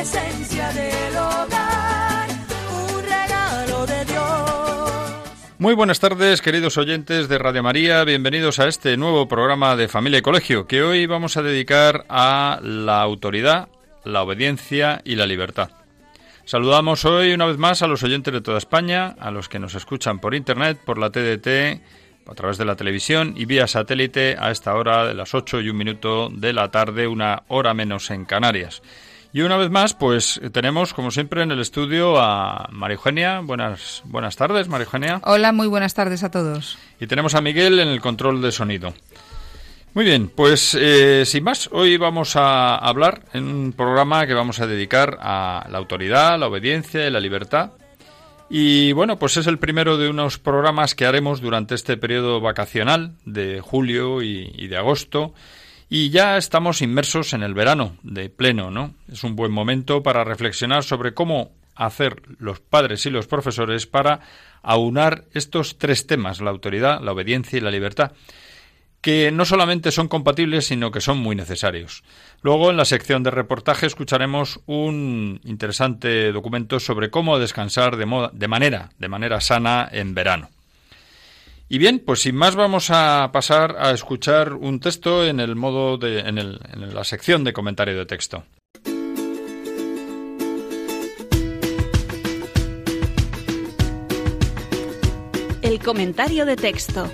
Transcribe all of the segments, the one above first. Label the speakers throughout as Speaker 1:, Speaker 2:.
Speaker 1: esencia del hogar, un regalo de Dios.
Speaker 2: Muy buenas tardes, queridos oyentes de Radio María. Bienvenidos a este nuevo programa de Familia y Colegio que hoy vamos a dedicar a la autoridad, la obediencia y la libertad. Saludamos hoy una vez más a los oyentes de toda España, a los que nos escuchan por Internet, por la TDT, a través de la televisión y vía satélite a esta hora de las 8 y un minuto de la tarde, una hora menos en Canarias. Y una vez más, pues tenemos, como siempre, en el estudio a María Eugenia. Buenas, buenas tardes, María Eugenia.
Speaker 3: Hola, muy buenas tardes a todos.
Speaker 2: Y tenemos a Miguel en el control de sonido. Muy bien, pues eh, sin más, hoy vamos a hablar en un programa que vamos a dedicar a la autoridad, la obediencia y la libertad. Y bueno, pues es el primero de unos programas que haremos durante este periodo vacacional de julio y, y de agosto. Y ya estamos inmersos en el verano de pleno, ¿no? Es un buen momento para reflexionar sobre cómo hacer los padres y los profesores para aunar estos tres temas, la autoridad, la obediencia y la libertad que no solamente son compatibles, sino que son muy necesarios. Luego, en la sección de reportaje, escucharemos un interesante documento sobre cómo descansar de, moda, de manera, de manera sana en verano. Y bien, pues sin más vamos a pasar a escuchar un texto en el modo de, en, el, en la sección de comentario de texto.
Speaker 4: El comentario de texto.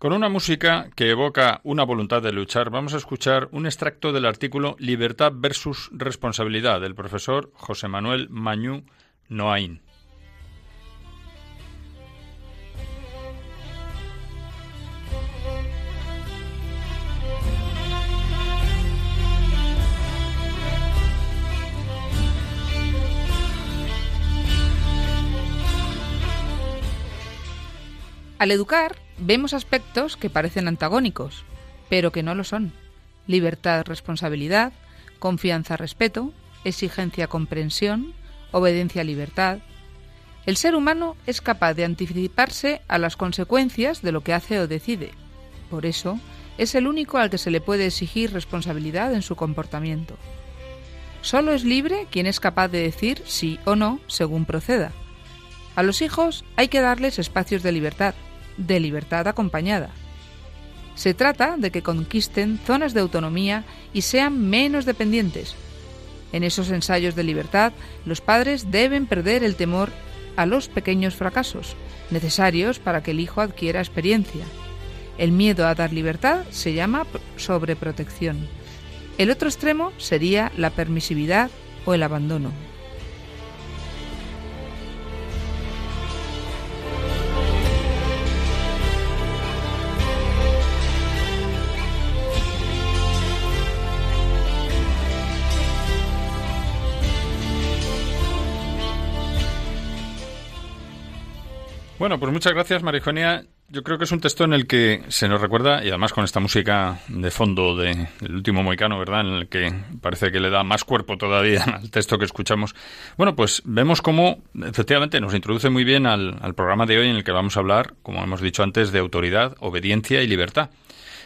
Speaker 2: Con una música que evoca una voluntad de luchar, vamos a escuchar un extracto del artículo Libertad versus responsabilidad del profesor José Manuel Mañú Noain.
Speaker 3: Al educar, vemos aspectos que parecen antagónicos, pero que no lo son. Libertad, responsabilidad, confianza, respeto, exigencia, comprensión, obediencia, libertad. El ser humano es capaz de anticiparse a las consecuencias de lo que hace o decide. Por eso, es el único al que se le puede exigir responsabilidad en su comportamiento. Solo es libre quien es capaz de decir sí o no según proceda. A los hijos hay que darles espacios de libertad, de libertad acompañada. Se trata de que conquisten zonas de autonomía y sean menos dependientes. En esos ensayos de libertad, los padres deben perder el temor a los pequeños fracasos, necesarios para que el hijo adquiera experiencia. El miedo a dar libertad se llama sobreprotección. El otro extremo sería la permisividad o el abandono.
Speaker 2: Bueno, pues muchas gracias, Marijonia. Yo creo que es un texto en el que se nos recuerda, y además con esta música de fondo del de, último moicano, ¿verdad? En el que parece que le da más cuerpo todavía al texto que escuchamos. Bueno, pues vemos cómo efectivamente nos introduce muy bien al, al programa de hoy en el que vamos a hablar, como hemos dicho antes, de autoridad, obediencia y libertad.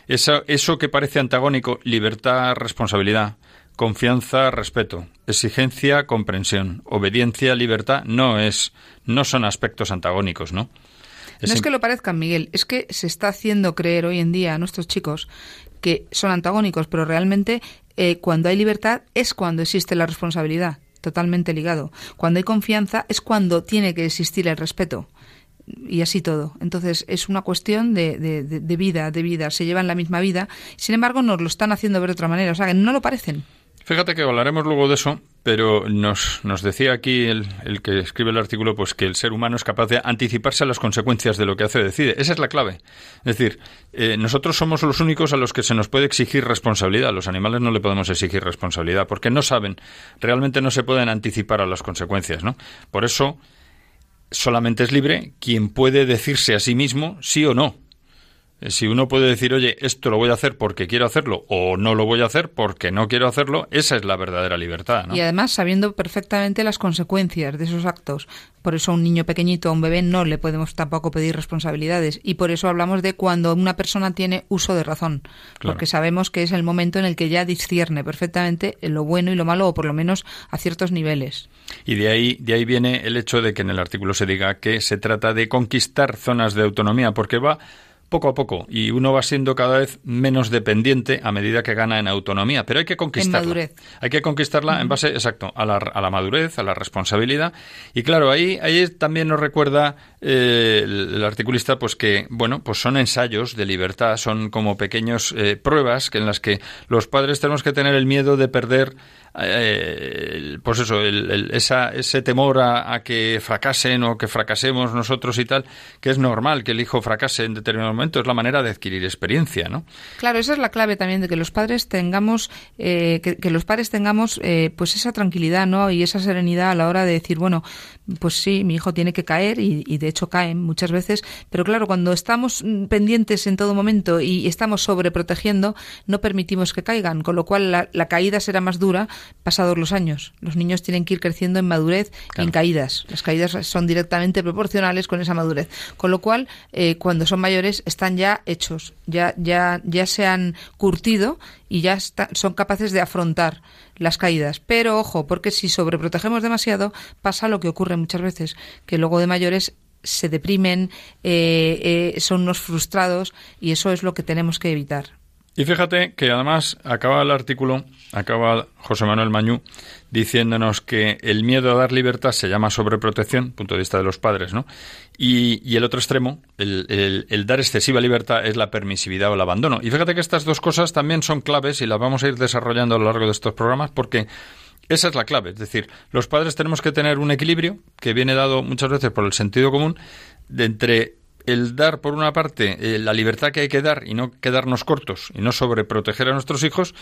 Speaker 2: Eso, eso que parece antagónico, libertad, responsabilidad, confianza, respeto, exigencia, comprensión, obediencia, libertad, no es, no son aspectos antagónicos, ¿no?
Speaker 3: no es que lo parezcan, Miguel, es que se está haciendo creer hoy en día a nuestros chicos que son antagónicos, pero realmente eh, cuando hay libertad es cuando existe la responsabilidad, totalmente ligado. Cuando hay confianza es cuando tiene que existir el respeto y así todo. Entonces es una cuestión de, de, de, vida, de vida. Se llevan la misma vida. Sin embargo, nos lo están haciendo ver de otra manera. O sea, que no lo parecen.
Speaker 2: Fíjate que hablaremos luego de eso, pero nos, nos decía aquí el, el, que escribe el artículo pues que el ser humano es capaz de anticiparse a las consecuencias de lo que hace decide. Esa es la clave. Es decir, eh, nosotros somos los únicos a los que se nos puede exigir responsabilidad. A los animales no le podemos exigir responsabilidad porque no saben, realmente no se pueden anticipar a las consecuencias, ¿no? Por eso solamente es libre quien puede decirse a sí mismo sí o no. Si uno puede decir, oye, esto lo voy a hacer porque quiero hacerlo o no lo voy a hacer porque no quiero hacerlo, esa es la verdadera libertad. ¿no?
Speaker 3: Y además sabiendo perfectamente las consecuencias de esos actos. Por eso a un niño pequeñito, a un bebé, no le podemos tampoco pedir responsabilidades. Y por eso hablamos de cuando una persona tiene uso de razón. Claro. Porque sabemos que es el momento en el que ya discierne perfectamente lo bueno y lo malo, o por lo menos a ciertos niveles.
Speaker 2: Y de ahí, de ahí viene el hecho de que en el artículo se diga que se trata de conquistar zonas de autonomía, porque va poco a poco y uno va siendo cada vez menos dependiente a medida que gana en autonomía, pero hay que conquistarla.
Speaker 3: En madurez.
Speaker 2: Hay que conquistarla uh -huh. en base, exacto, a la, a la, madurez, a la responsabilidad. Y claro, ahí, ahí también nos recuerda eh, el, articulista pues que, bueno, pues son ensayos de libertad, son como pequeños eh, pruebas que en las que los padres tenemos que tener el miedo de perder eh, pues eso, el, el, esa, ese temor a, a, que fracasen o que fracasemos nosotros y tal, que es normal que el hijo fracase en determinado momento, es la manera de adquirir experiencia, ¿no?
Speaker 3: Claro, esa es la clave también de que los padres tengamos, eh, que, que, los padres tengamos, eh, pues esa tranquilidad, ¿no? Y esa serenidad a la hora de decir, bueno, pues sí, mi hijo tiene que caer y, y de hecho caen muchas veces, pero claro, cuando estamos pendientes en todo momento y estamos sobreprotegiendo, no permitimos que caigan, con lo cual la, la caída será más dura pasados los años. Los niños tienen que ir creciendo en madurez claro. y en caídas. Las caídas son directamente proporcionales con esa madurez. Con lo cual, eh, cuando son mayores, están ya hechos, ya, ya, ya se han curtido y ya está, son capaces de afrontar las caídas. Pero ojo, porque si sobreprotegemos demasiado, pasa lo que ocurre muchas veces, que luego de mayores se deprimen, eh, eh, son unos frustrados y eso es lo que tenemos que evitar.
Speaker 2: Y fíjate que además acaba el artículo, acaba José Manuel Mañú diciéndonos que el miedo a dar libertad se llama sobreprotección, punto de vista de los padres, ¿no? Y, y el otro extremo, el, el, el, dar excesiva libertad, es la permisividad o el abandono. Y fíjate que estas dos cosas también son claves y las vamos a ir desarrollando a lo largo de estos programas porque esa es la clave. Es decir, los padres tenemos que tener un equilibrio que viene dado muchas veces por el sentido común de entre el dar, por una parte, eh, la libertad que hay que dar y no quedarnos cortos y no sobreproteger a nuestros hijos,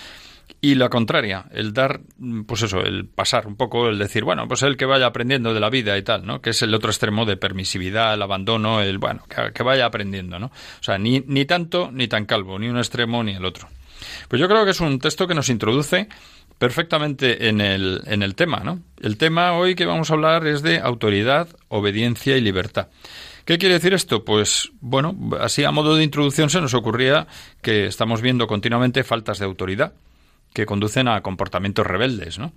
Speaker 2: y la contraria, el dar, pues eso, el pasar un poco, el decir, bueno, pues el que vaya aprendiendo de la vida y tal, ¿no? Que es el otro extremo de permisividad, el abandono, el, bueno, que, que vaya aprendiendo, ¿no? O sea, ni, ni tanto ni tan calvo, ni un extremo ni el otro. Pues yo creo que es un texto que nos introduce perfectamente en el, en el tema, ¿no? El tema hoy que vamos a hablar es de autoridad, obediencia y libertad. ¿Qué quiere decir esto? Pues bueno, así a modo de introducción se nos ocurría que estamos viendo continuamente faltas de autoridad que conducen a comportamientos rebeldes, ¿no?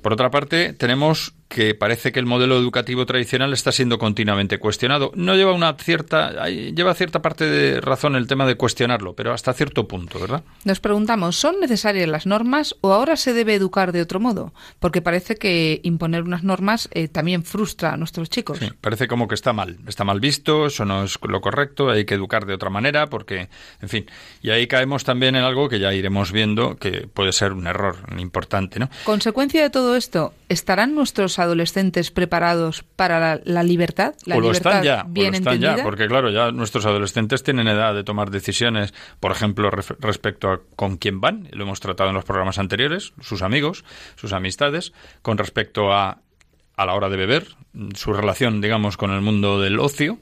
Speaker 2: Por otra parte, tenemos que parece que el modelo educativo tradicional está siendo continuamente cuestionado. No lleva una cierta lleva cierta parte de razón el tema de cuestionarlo, pero hasta cierto punto, ¿verdad?
Speaker 3: Nos preguntamos, ¿son necesarias las normas o ahora se debe educar de otro modo? Porque parece que imponer unas normas eh, también frustra a nuestros chicos.
Speaker 2: Sí, parece como que está mal, está mal visto, eso no es lo correcto, hay que educar de otra manera porque, en fin, y ahí caemos también en algo que ya iremos viendo que puede ser un error importante, ¿no?
Speaker 3: Consecuencia de todo esto, ¿estarán nuestros adolescentes preparados para la, la libertad? La
Speaker 2: o lo
Speaker 3: libertad
Speaker 2: están ya,
Speaker 3: bien
Speaker 2: o lo están
Speaker 3: entendida?
Speaker 2: ya, porque claro, ya nuestros adolescentes tienen edad de tomar decisiones, por ejemplo, respecto a con quién van, lo hemos tratado en los programas anteriores, sus amigos, sus amistades, con respecto a a la hora de beber, su relación, digamos, con el mundo del ocio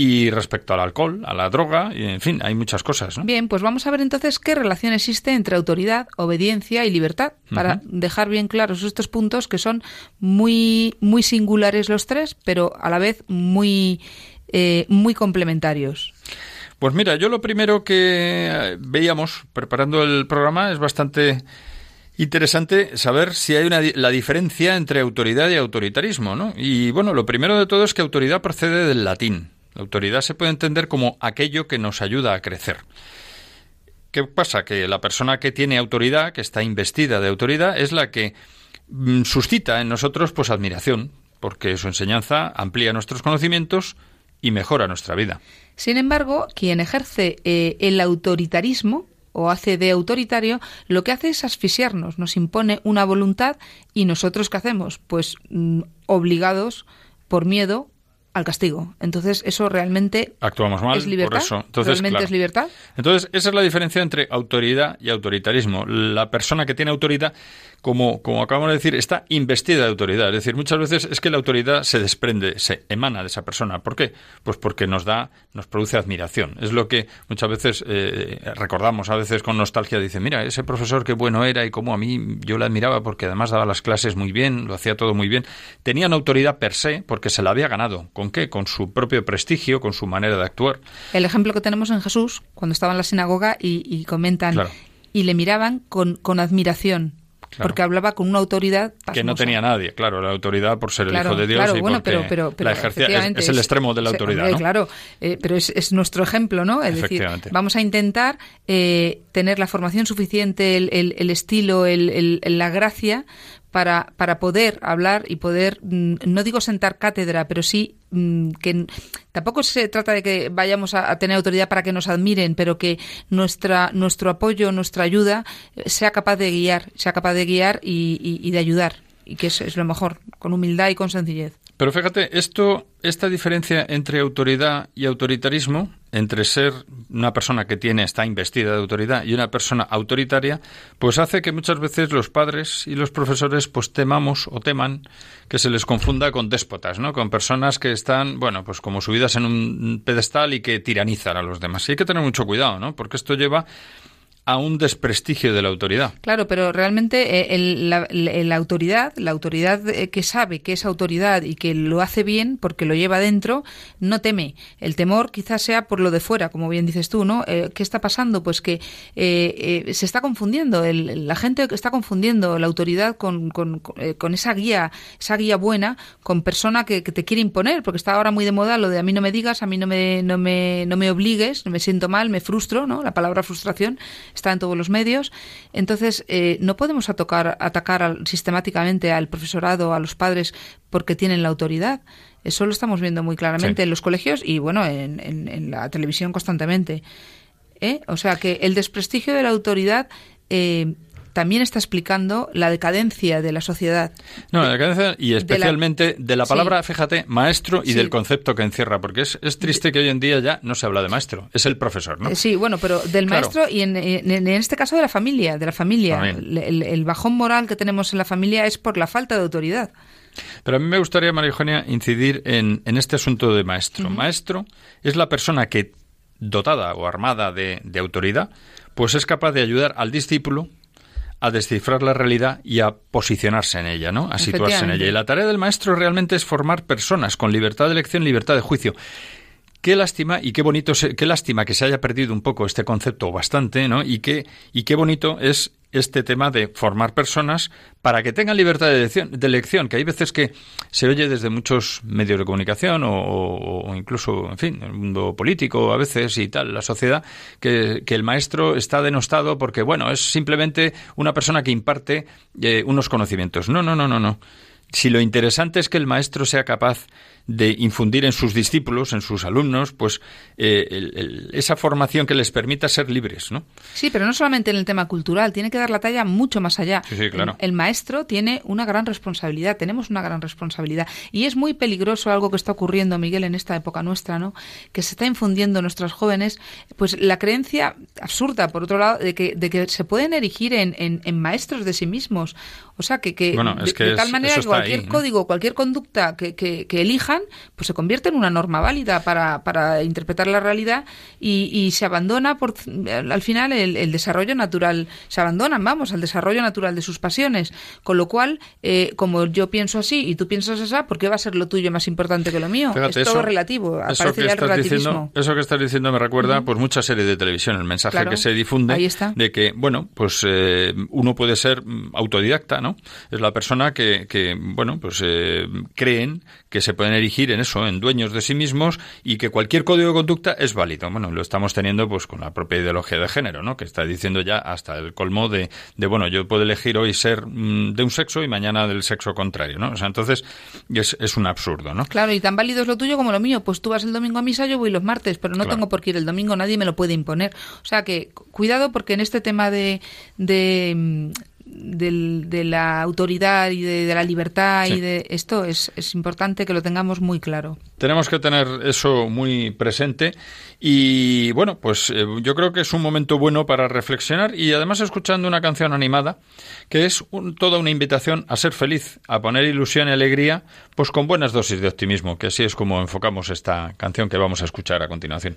Speaker 2: y respecto al alcohol, a la droga, y en fin, hay muchas cosas. ¿no?
Speaker 3: Bien, pues vamos a ver entonces qué relación existe entre autoridad, obediencia y libertad, para uh -huh. dejar bien claros estos puntos que son muy, muy singulares los tres, pero a la vez muy, eh, muy complementarios.
Speaker 2: Pues mira, yo lo primero que veíamos preparando el programa es bastante Interesante saber si hay una, la diferencia entre autoridad y autoritarismo, ¿no? Y bueno, lo primero de todo es que autoridad procede del latín. La autoridad se puede entender como aquello que nos ayuda a crecer. ¿Qué pasa? Que la persona que tiene autoridad, que está investida de autoridad, es la que mm, suscita en nosotros pues admiración, porque su enseñanza amplía nuestros conocimientos y mejora nuestra vida.
Speaker 3: Sin embargo, quien ejerce eh, el autoritarismo o hace de autoritario, lo que hace es asfixiarnos, nos impone una voluntad y nosotros ¿qué hacemos? Pues mm, obligados por miedo al castigo. Entonces, eso realmente
Speaker 2: actuamos mal
Speaker 3: es libertad.
Speaker 2: Por eso. Entonces,
Speaker 3: ¿Realmente es libertad?
Speaker 2: Entonces, esa es la diferencia entre autoridad y autoritarismo. La persona que tiene autoridad como, como acabamos de decir, está investida de autoridad. Es decir, muchas veces es que la autoridad se desprende, se emana de esa persona. ¿Por qué? Pues porque nos da, nos produce admiración. Es lo que muchas veces eh, recordamos, a veces con nostalgia, dice, mira, ese profesor qué bueno era y cómo a mí yo le admiraba porque además daba las clases muy bien, lo hacía todo muy bien. Tenía una autoridad per se porque se la había ganado. ¿Con qué? Con su propio prestigio, con su manera de actuar.
Speaker 3: El ejemplo que tenemos en Jesús, cuando estaba en la sinagoga y, comentan, y le miraban con, con admiración porque hablaba con una autoridad
Speaker 2: que no tenía nadie, claro, la autoridad por ser el hijo de Dios
Speaker 3: claro,
Speaker 2: y
Speaker 3: bueno,
Speaker 2: pero,
Speaker 3: pero,
Speaker 2: la ejercía, es, el extremo de la autoridad, ¿no?
Speaker 3: Claro, eh, pero es, nuestro ejemplo, ¿no? Es decir, vamos a intentar eh, tener la formación suficiente, el, el, estilo, el, la gracia para, para poder hablar y poder, mm, no digo sentar cátedra, pero sí mm, que tampoco se trata de que vayamos a, tener autoridad para que nos admiren, pero que nuestra, nuestro apoyo, nuestra ayuda eh, sea capaz de guiar, sea capaz de guiar y, de ayudar, y que es, es lo mejor, con humildad y con sencillez.
Speaker 2: Pero fíjate, esto, esta diferencia entre autoridad y autoritarismo, entre ser una persona que tiene, está investida de autoridad y una persona autoritaria, pues hace que muchas veces los padres y los profesores pues temamos o teman que se les confunda con déspotas, ¿no? Con personas que están, bueno, pues como subidas en un pedestal y que tiranizan a los demás. Y hay que tener mucho cuidado, ¿no? Porque esto lleva a un desprestigio de la autoridad.
Speaker 3: Claro, pero realmente eh, la, autoridad, la autoridad eh, que sabe que es autoridad y que lo hace bien porque lo lleva dentro, no teme. El temor quizás sea por lo de fuera, como bien dices tú, ¿no? Eh, ¿Qué está pasando? Pues que se está confundiendo, la gente está confundiendo la autoridad con, esa guía, esa guía buena, con persona que, te quiere imponer, porque está ahora muy de moda lo de a mí no me digas, a mí no me, no me, no me obligues, me siento mal, me frustro, ¿no? La palabra frustración está en todos los medios. Entonces, eh, no podemos atacar, atacar sistemáticamente al profesorado, a los padres, porque tienen la autoridad. Eso lo estamos viendo muy claramente en los colegios y, bueno, en, la televisión constantemente. ¿Eh? O sea que el desprestigio de la autoridad eh, también está explicando la decadencia de la sociedad.
Speaker 2: No, la decadencia y especialmente de la, palabra, fíjate, maestro y del concepto que encierra, porque es, es triste que hoy en día ya no se habla de maestro, es el profesor, ¿no?
Speaker 3: Sí, bueno, pero del maestro y en, en, este caso de la familia, de la familia. El, bajón moral que tenemos en la familia es por la falta de autoridad.
Speaker 2: Pero a mí me gustaría, María Eugenia, incidir en, en este asunto de maestro. Maestro es la persona que, dotada o armada de, de autoridad, pues es capaz de ayudar al discípulo a descifrar la realidad y a posicionarse en ella, ¿no? A situarse en ella. Y la tarea del maestro realmente es formar personas con libertad de elección, libertad de juicio. Qué lástima y qué bonito, qué lástima que se haya perdido un poco este concepto bastante, ¿no? Y qué, y qué bonito es este tema de formar personas para que tengan libertad de elección, que hay veces que se oye desde muchos medios de comunicación o, incluso, en fin, el mundo político a veces y tal, la sociedad, que, el maestro está denostado porque, bueno, es simplemente una persona que imparte eh, unos conocimientos. No, no, no, no, no. Si lo interesante es que el maestro sea capaz de infundir en sus discípulos, en sus alumnos, pues eh, esa formación que les permita ser libres, ¿no?
Speaker 3: Sí, pero no solamente en el tema cultural, tiene que dar la talla mucho más allá.
Speaker 2: Sí, sí, claro.
Speaker 3: el, maestro tiene una gran responsabilidad, tenemos una gran responsabilidad. Y es muy peligroso algo que está ocurriendo, Miguel, en esta época nuestra, ¿no? Que se está infundiendo en nuestros jóvenes, pues la creencia absurda, por otro lado, de que, de que se pueden erigir en, en, maestros de sí mismos. O sea, que, que,
Speaker 2: de,
Speaker 3: tal manera cualquier código, cualquier conducta que, que, que elijan, pues se convierte en una norma válida para, para interpretar la realidad y, y se abandona por, al final el, el, desarrollo natural, se abandonan, vamos, al desarrollo natural de sus pasiones. Con lo cual, eh, como yo pienso así y tú piensas así, ¿por qué va a ser lo tuyo más importante que lo mío? es todo relativo,
Speaker 5: eso que, estás diciendo, eso que estás diciendo me recuerda pues muchas series de televisión, el mensaje que se difunde de que, bueno, pues eh, uno puede ser autodidacta, ¿no? Es la persona que, que bueno, pues eh, creen que se pueden erigir en eso, en dueños de sí mismos y que cualquier código de conducta es válido. Bueno, lo estamos teniendo pues con la propia ideología de género, ¿no? Que está diciendo ya hasta el colmo de, de bueno, yo puedo elegir hoy ser mm, de un sexo y mañana del sexo contrario, ¿no? O sea, entonces es, es un absurdo, ¿no?
Speaker 3: Claro, y tan válido es lo tuyo como lo mío. Pues tú vas el domingo a misa, yo voy los martes, pero no tengo por qué ir el domingo, nadie me lo puede imponer. O sea que cuidado porque en este tema de, de mm, de la autoridad y de, la libertad y de esto es, es, importante que lo tengamos muy claro.
Speaker 5: Tenemos que tener eso muy presente y bueno, pues eh, yo creo que es un momento bueno para reflexionar y además escuchando una canción animada que es toda una invitación a ser feliz, a poner ilusión y alegría, pues con buenas dosis de optimismo, que así es como enfocamos esta canción que vamos a escuchar a continuación.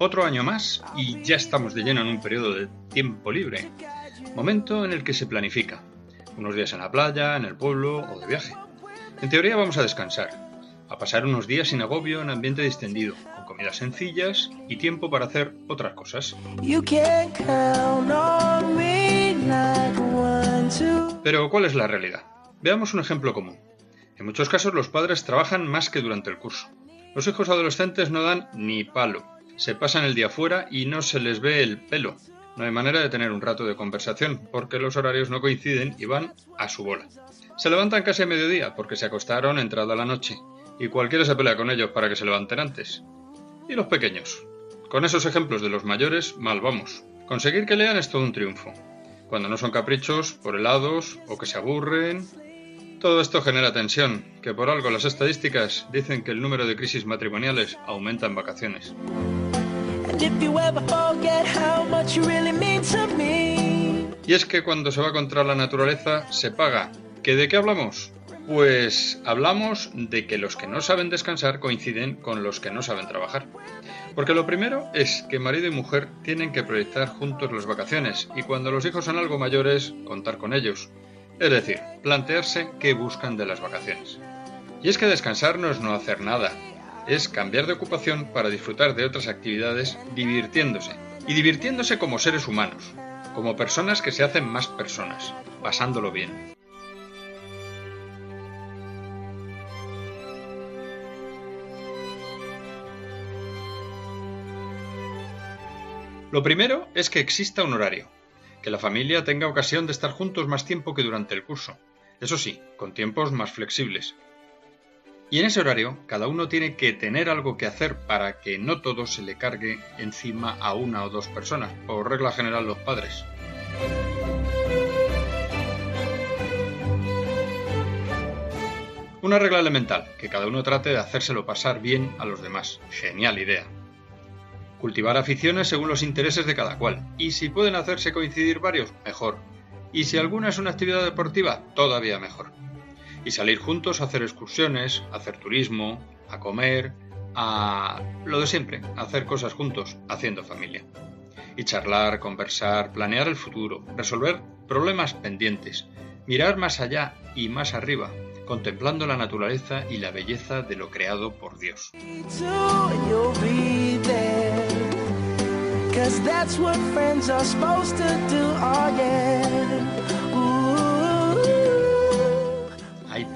Speaker 2: Otro año más y ya estamos de lleno en un periodo de tiempo libre, momento en el que se planifica, unos días en la playa, en el pueblo o de viaje. En teoría vamos a descansar, a pasar unos días sin agobio en ambiente distendido, con comidas sencillas y tiempo para hacer otras cosas. Pero ¿cuál es la realidad? Veamos un ejemplo común. En muchos casos los padres trabajan más que durante el curso. Los hijos adolescentes no dan ni palo, se pasan el día fuera y no se les ve el pelo. No hay manera de tener un rato de conversación, porque los horarios no coinciden y van a su bola. Se levantan casi a mediodía porque se acostaron entrada la noche, y cualquiera se pelea con ellos para que se levanten antes. ¿Y los pequeños? Con esos ejemplos de los mayores, mal vamos. Conseguir que lean es todo un triunfo. Cuando no son caprichos, por helados o que se aburren. Todo esto genera tensión, que por algo las estadísticas dicen que el número de crisis matrimoniales aumenta en vacaciones. Y es que cuando se va contra la naturaleza se paga. ¿Que de qué hablamos? Pues hablamos de que los que no saben descansar coinciden con los que no saben trabajar. Porque lo primero es que marido y mujer tienen que proyectar juntos las vacaciones y cuando los hijos son algo mayores, contar con ellos. Es decir, plantearse qué buscan de las vacaciones. Y es que descansar no es no hacer nada, es cambiar de ocupación para disfrutar de otras actividades divirtiéndose. Y divirtiéndose como seres humanos, como personas que se hacen más personas, pasándolo bien. Lo primero es que exista un horario, que la familia tenga ocasión de estar juntos más tiempo que durante el curso, eso sí, con tiempos más flexibles, y en ese horario, cada uno tiene que tener algo que hacer para que no todo se le cargue encima a una o dos personas, por regla general los padres. Una regla elemental, que cada uno trate de hacérselo pasar bien a los demás. Genial idea. Cultivar aficiones según los intereses de cada cual, y si pueden hacerse coincidir varios, mejor. Y si alguna es una actividad deportiva, todavía mejor y salir juntos a hacer excursiones, a hacer turismo, a comer, a lo de siempre, a hacer cosas juntos, haciendo familia. Y charlar, conversar, planear el futuro, resolver problemas pendientes, mirar más allá y más arriba, contemplando la naturaleza y la belleza de lo creado por Dios.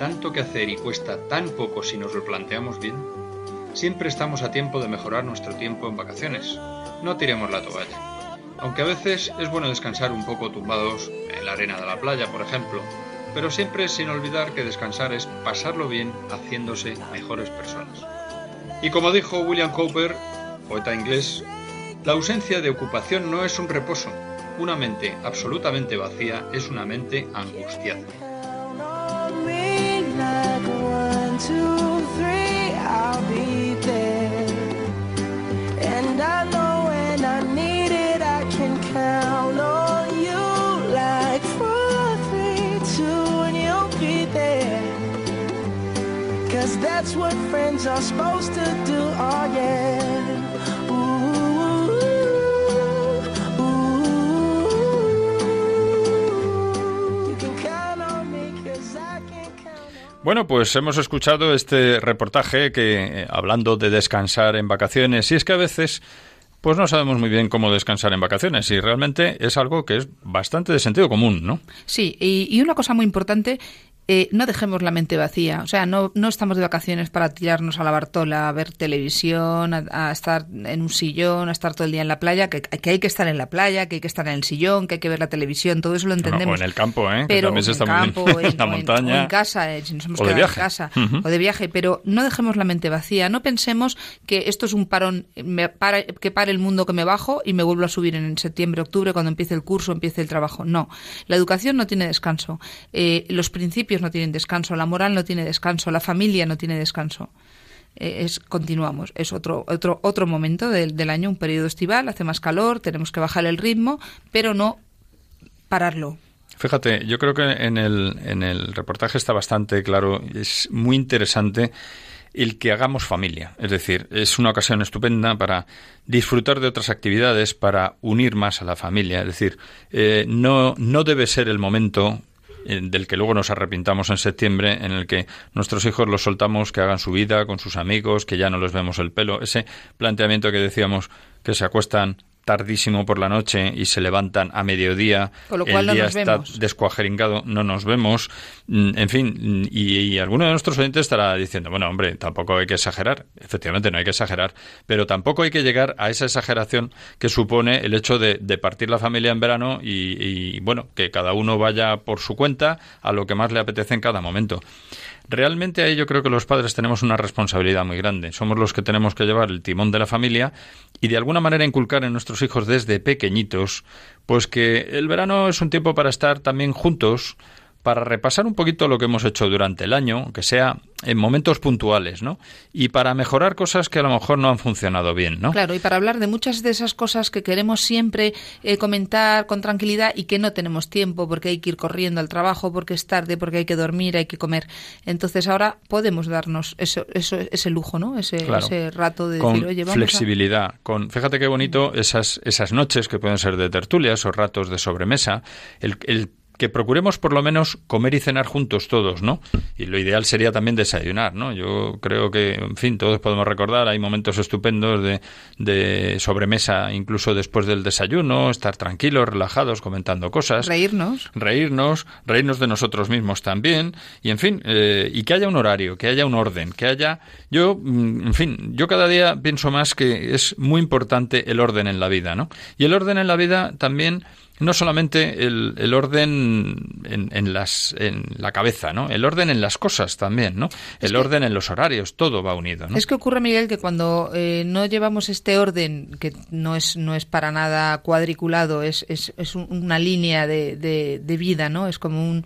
Speaker 2: Tanto que hacer y cuesta tan poco si nos lo planteamos bien. Siempre estamos a tiempo de mejorar nuestro tiempo en vacaciones. No tiremos la toalla. Aunque a veces es bueno descansar un poco tumbados en la arena de la playa, por ejemplo, pero siempre sin olvidar que descansar es pasarlo bien haciéndose mejores personas. Y como dijo William Cowper, poeta inglés, la ausencia de ocupación no es un reposo. Una mente absolutamente vacía es una mente angustiada. Bueno, pues hemos escuchado este reportaje que, eh, hablando de descansar en vacaciones, y es que a veces pues no sabemos muy bien cómo descansar en vacaciones y realmente es algo que es bastante de sentido común, ¿no?
Speaker 3: Sí, y, una cosa muy importante eh, no dejemos la mente vacía. O sea, no, no estamos de vacaciones para tirarnos a la Bartola, a ver televisión, a, estar en un sillón, a estar todo el día en la playa, que, que, hay que estar en la playa, que hay que estar en el sillón, que hay que ver la televisión, todo eso lo entendemos.
Speaker 2: o en el campo, ¿eh?
Speaker 3: Pero
Speaker 2: en
Speaker 3: el campo, en, la montaña. O en, casa, eh, si nos hemos quedado en casa, o de viaje. Pero no dejemos la mente vacía. No pensemos que esto es un parón, me para, que pare el mundo que me bajo y me vuelvo a subir en septiembre, octubre, cuando empiece el curso, empiece el trabajo. No. La educación no tiene descanso. Eh, los principios no tienen descanso, la moral no tiene descanso, la familia no tiene descanso. Eh, es continuamos, es otro otro otro momento del, del año, un periodo estival, hace más calor, tenemos que bajar el ritmo, pero no pararlo.
Speaker 2: Fíjate, yo creo que en el, en el reportaje está bastante claro, es muy interesante el que hagamos familia. Es decir, es una ocasión estupenda para disfrutar de otras actividades, para unir más a la familia. Es decir, eh, no, no debe ser el momento del que luego nos arrepintamos en septiembre, en el que nuestros hijos los soltamos que hagan su vida con sus amigos, que ya no les vemos el pelo, ese planteamiento que decíamos que se acuestan tardísimo por la noche y se levantan a mediodía,
Speaker 3: Con lo cual
Speaker 2: el día
Speaker 3: no nos
Speaker 2: está
Speaker 3: vemos.
Speaker 2: descuajeringado, no nos vemos, Mm, en fin, y, y, alguno de nuestros oyentes estará diciendo, bueno, hombre, tampoco hay que exagerar, efectivamente no hay que exagerar, pero tampoco hay que llegar a esa exageración que supone el hecho de, de partir la familia en verano y, y, bueno, que cada uno vaya por su cuenta a lo que más le apetece en cada momento. Realmente ahí yo creo que los padres tenemos una responsabilidad muy grande. Somos los que tenemos que llevar el timón de la familia y de alguna manera inculcar en nuestros hijos desde pequeñitos, pues que el verano es un tiempo para estar también juntos, para repasar un poquito lo que hemos hecho durante el año, que sea en momentos puntuales, ¿no? Y para mejorar cosas que a lo mejor no han funcionado bien, ¿no?
Speaker 3: Claro, y para hablar de muchas de esas cosas que queremos siempre eh, comentar con tranquilidad y que no tenemos tiempo porque hay que ir corriendo al trabajo, porque es tarde, porque hay que dormir, hay que comer. Entonces ahora podemos darnos eso, eso ese lujo, ¿no? Ese,
Speaker 2: Claro.
Speaker 3: ese rato de
Speaker 2: con
Speaker 3: decir, oye, vamos a...
Speaker 2: flexibilidad, con fíjate qué bonito esas esas noches que pueden ser de tertulias o ratos de sobremesa, el, el que procuremos por lo menos comer y cenar juntos todos, ¿no? Y lo ideal sería también desayunar, ¿no? Yo creo que, en fin, todos podemos recordar, hay momentos estupendos de, de sobremesa, incluso después del desayuno, estar tranquilos, relajados, comentando cosas
Speaker 3: Reírnos.
Speaker 2: reírnos, reírnos de nosotros mismos también, y en fin, eh, y que haya un horario, que haya un orden, que haya... Yo, mm, en fin, yo cada día pienso más que es muy importante el orden en la vida, ¿no? Y el orden en la vida también no solamente el, el orden en, en las, en la cabeza, ¿no? El orden en las cosas también, ¿no? El orden en los horarios, todo va unido, ¿no?
Speaker 3: Es que ocurre, Miguel, que cuando eh, no llevamos este orden, que no es, no es para nada cuadriculado, es, es, es un- una línea de, de, de vida, ¿no? Es como un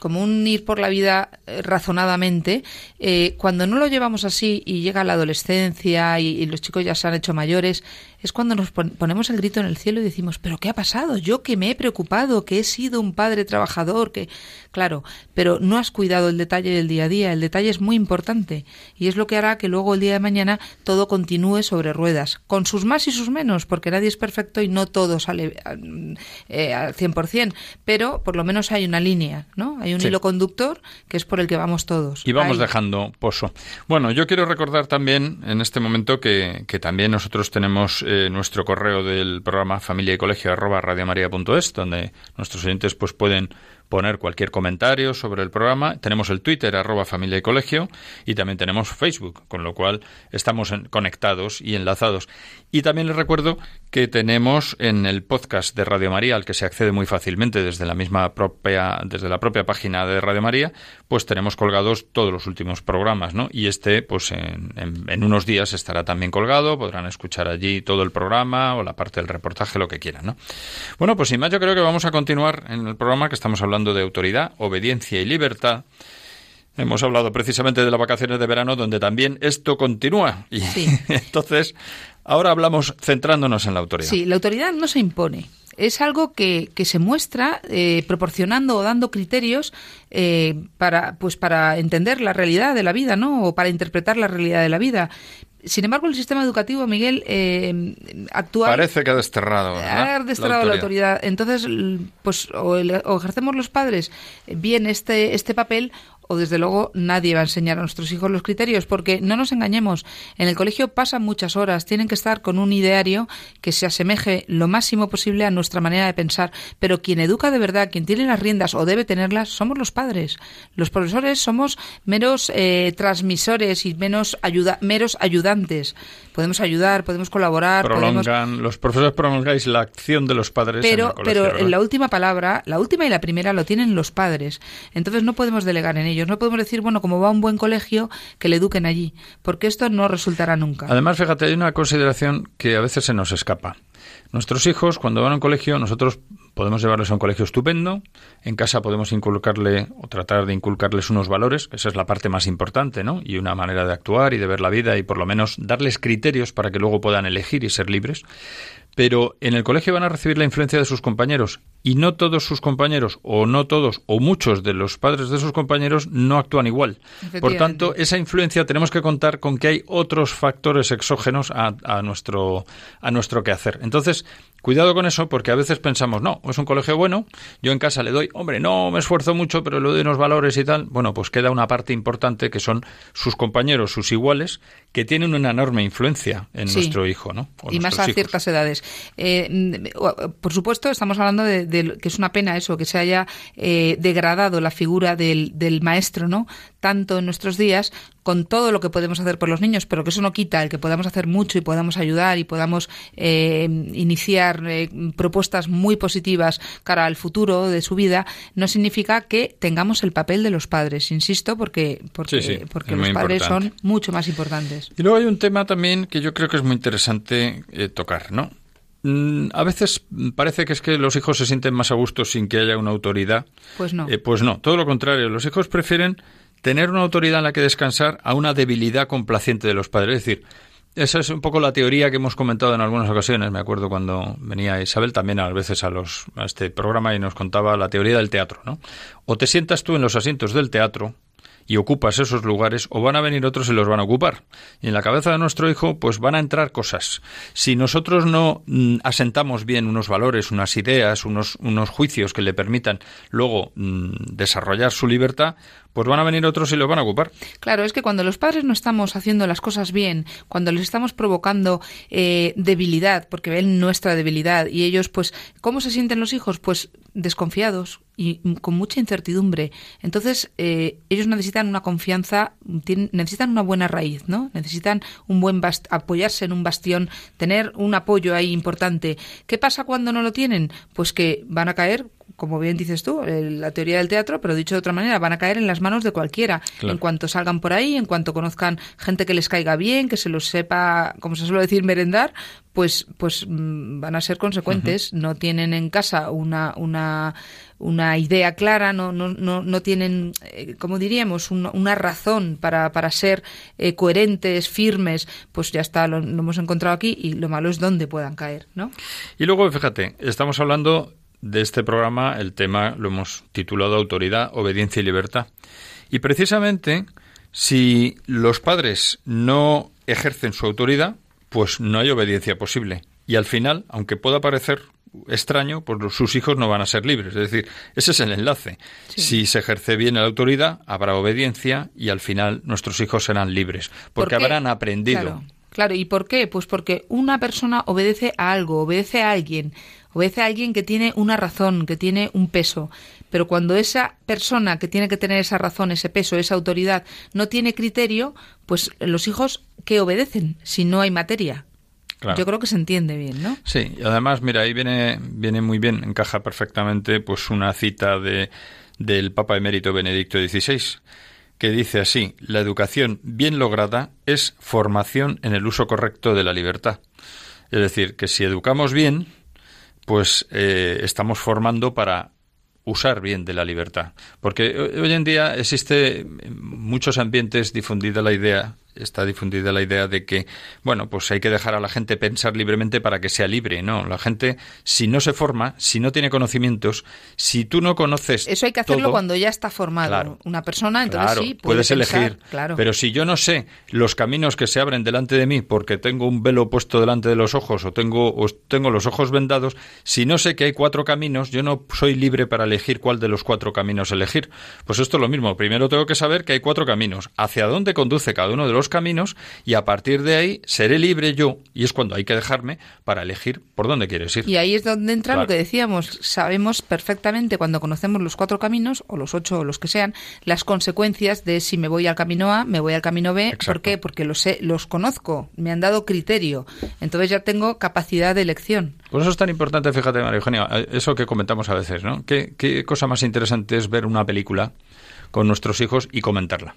Speaker 3: como un ir por la vida eh, razonadamente, eh, cuando no lo llevamos así y llega la adolescencia y, y los chicos ya se han hecho mayores, es cuando nos pon- ponemos el grito en el cielo y decimos, pero ¿qué ha pasado? Yo que me he preocupado, que he sido un padre trabajador, que claro, pero no has cuidado el detalle del día a día, el detalle es muy importante y es lo que hará que luego el día de mañana todo continúe sobre ruedas, con sus más y sus menos, porque nadie es perfecto y no todo sale eh, al 100%, pero por lo menos hay una línea, ¿no? Hay un
Speaker 2: Sí.
Speaker 3: hilo conductor que es por el que vamos todos.
Speaker 2: Y vamos
Speaker 3: Ahí.
Speaker 2: dejando pozo. Bueno, yo quiero recordar también en este momento que, que también nosotros tenemos eh, nuestro correo del programa familia y colegio arroba radiomaria.es, donde nuestros oyentes pues pueden poner cualquier comentario sobre el programa. Tenemos el Twitter arroba familia y colegio y también tenemos Facebook, con lo cual estamos en- conectados y enlazados. Y también les recuerdo que tenemos en el podcast de Radio María, al que se accede muy fácilmente desde la misma propia, desde la propia página de Radio María, pues tenemos colgados todos los últimos programas, ¿no? Y este, pues en, en- en unos días estará también colgado, podrán escuchar allí todo el programa o la parte del reportaje, lo que quieran, ¿no? Bueno, pues sin más, yo creo que vamos a continuar en el programa que estamos hablando de autoridad, obediencia y libertad. Hemos hablado precisamente de las vacaciones de verano, donde también esto continúa. Y
Speaker 3: Sí.
Speaker 2: entonces, ahora hablamos centrándonos en la autoridad.
Speaker 3: Sí, la autoridad no se impone. Es algo que, que se muestra eh, proporcionando o dando criterios eh, para, pues para entender la realidad de la vida, ¿no? O para interpretar la realidad de la vida. Sin embargo, el sistema educativo, Miguel, eh, actual
Speaker 2: Parece que ha desterrado, ¿verdad?
Speaker 3: ha desterrado la autoridad. Entonces, pues o, el- o ejercemos los padres bien este este papel o desde luego nadie va a enseñar a nuestros hijos los criterios, porque no nos engañemos, en el colegio pasan muchas horas, tienen que estar con un ideario que se asemeje lo máximo posible a nuestra manera de pensar, pero quien educa de verdad, quien tiene las riendas o debe tenerlas, somos los padres. Los profesores somos meros eh, transmisores y menos ayuda, meros ayudantes. Podemos ayudar, podemos colaborar.
Speaker 2: Prolongan, Los profesores prolongáis la acción de los padres.
Speaker 3: Pero,
Speaker 2: en el colegio,
Speaker 3: pero la última palabra, la última y la primera lo tienen los padres. Entonces no podemos delegar en ellos. No podemos decir, bueno, como va a un buen colegio, que le eduquen allí. Porque esto no resultará nunca.
Speaker 2: Además, fíjate, hay una consideración que a veces se nos escapa. Nuestros hijos, cuando van a un colegio, nosotros podemos llevarles a un colegio estupendo, en casa podemos inculcarle o tratar de inculcarles unos valores, esa es la parte más importante, ¿no? Y una manera de actuar y de ver la vida y por lo menos darles criterios para que luego puedan elegir y ser libres pero en el colegio van a recibir la influencia de sus compañeros y no todos sus compañeros o no todos o muchos de los padres de sus compañeros no actúan igual. Por tanto, esa influencia tenemos que contar con que hay otros factores exógenos a, a nuestro a nuestro quehacer. Entonces, Cuidado con eso porque a veces pensamos, no, es un colegio bueno, yo en casa le doy, hombre, no me esfuerzo mucho, pero le doy unos valores y tal. Bueno, pues queda una parte importante que son sus compañeros, sus iguales, que tienen una enorme influencia en nuestro hijo, ¿no?
Speaker 3: y más a ciertas edades. Eh, por supuesto, estamos hablando de, que es una pena eso, que se haya eh, degradado la figura del, del maestro, ¿no? Tanto en nuestros días con todo lo que podemos hacer por los niños, pero que eso no quita el que podamos hacer mucho y podamos ayudar y podamos eh, iniciar eh, propuestas muy positivas cara al futuro de su vida, no significa que tengamos el papel de los padres, insisto, porque, porque, porque los padres son mucho más importantes.
Speaker 2: Y luego hay un tema también que yo creo que es muy interesante eh, tocar, ¿no? Mm, a veces parece que es que los hijos se sienten más a gusto sin que haya una autoridad.
Speaker 3: Pues no.
Speaker 2: pues no, todo lo contrario. Los hijos prefieren tener una autoridad en la que descansar a una debilidad complaciente de los padres. Es decir, esa es un poco la teoría que hemos comentado en algunas ocasiones. Me acuerdo cuando venía Isabel también a veces a, los, a este programa y nos contaba la teoría del teatro. ¿no? O te sientas tú en los asientos del teatro y ocupas esos lugares o van a venir otros y los van a ocupar. Y en la cabeza de nuestro hijo pues van a entrar cosas. Si nosotros no mm, asentamos bien unos valores, unas ideas, unos, unos juicios que le permitan luego mm, desarrollar su libertad, pues van a venir otros y los van a ocupar.
Speaker 3: Claro, es que cuando los padres no estamos haciendo las cosas bien, cuando les estamos provocando eh, debilidad, porque ven nuestra debilidad, y ellos, pues, ¿cómo se sienten los hijos? Pues desconfiados y con mucha incertidumbre. Entonces, eh, ellos necesitan una confianza, necesitan una buena raíz, ¿no? Necesitan un buen apoyarse en un bastión, tener un apoyo ahí importante. ¿Qué pasa cuando no lo tienen? Pues que van a caer como bien dices tú, la teoría del teatro, pero dicho de otra manera, van a caer en las manos de cualquiera. En cuanto salgan por ahí, en cuanto conozcan gente que les caiga bien, que se los sepa, como se suele decir, merendar, pues, pues mm, van a ser consecuentes. No tienen en casa una, una, una idea clara, no, no, no, no tienen, eh, como diríamos, una razón para, para ser eh, coherentes, firmes, pues ya está, lo, lo hemos encontrado aquí y lo malo es dónde puedan caer, ¿no?
Speaker 2: Y luego, fíjate, estamos hablando de este programa el tema lo hemos titulado Autoridad, Obediencia y Libertad. Y precisamente si los padres no ejercen su autoridad, pues no hay obediencia posible. Y al final, aunque pueda parecer extraño, pues sus hijos no van a ser libres. Es decir, ese es el enlace. Si se ejerce bien la autoridad, habrá obediencia y al final nuestros hijos serán libres, porque habrán aprendido.
Speaker 3: Claro, ¿y por qué? Pues porque una persona obedece a algo, obedece a alguien, obedece a alguien que tiene una razón, que tiene un peso. Pero cuando esa persona que tiene que tener esa razón, ese peso, esa autoridad, no tiene criterio, pues los hijos, ¿qué obedecen si no hay materia? Yo creo que se entiende bien, ¿no?
Speaker 2: Sí, y además, mira, ahí viene, viene muy bien, encaja perfectamente pues una cita de, del Papa Emérito Benedicto XVI que dice así, la educación bien lograda es formación en el uso correcto de la libertad. Es decir, que si educamos bien, pues eh, estamos formando para usar bien de la libertad. Porque hoy en día existe en muchos ambientes difundida la idea, está difundida la idea de que, bueno, pues hay que dejar a la gente pensar libremente para que sea libre. No, la gente, si no se forma, si no tiene conocimientos, si tú no conoces.
Speaker 3: Eso hay que hacerlo cuando ya está formado una persona, entonces sí,
Speaker 2: puedes elegir.
Speaker 3: Claro.
Speaker 2: Pero si yo no sé los caminos que se abren delante de mí porque tengo un velo puesto delante de los ojos o tengo, o tengo los ojos vendados, si no sé que hay cuatro caminos, yo no soy libre para elegir cuál de los cuatro caminos elegir. Pues esto es lo mismo. Primero tengo que saber que hay cuatro caminos. Hacia dónde conduce cada uno de los caminos y a partir de ahí seré libre yo y es cuando hay que dejarme para elegir por dónde quieres ir.
Speaker 3: Y ahí es donde entra lo que decíamos, sabemos perfectamente cuando conocemos los cuatro caminos o los ocho o los que sean, las consecuencias de si me voy al camino A, me voy al camino B, ¿por qué? Porque los sé, los conozco, me han dado criterio, entonces ya tengo capacidad de elección.
Speaker 2: Por eso es tan importante, fíjate María Eugenia, eh, eso que comentamos a veces, ¿no? ¿Qué, qué cosa más interesante es ver una película con nuestros hijos y comentarla?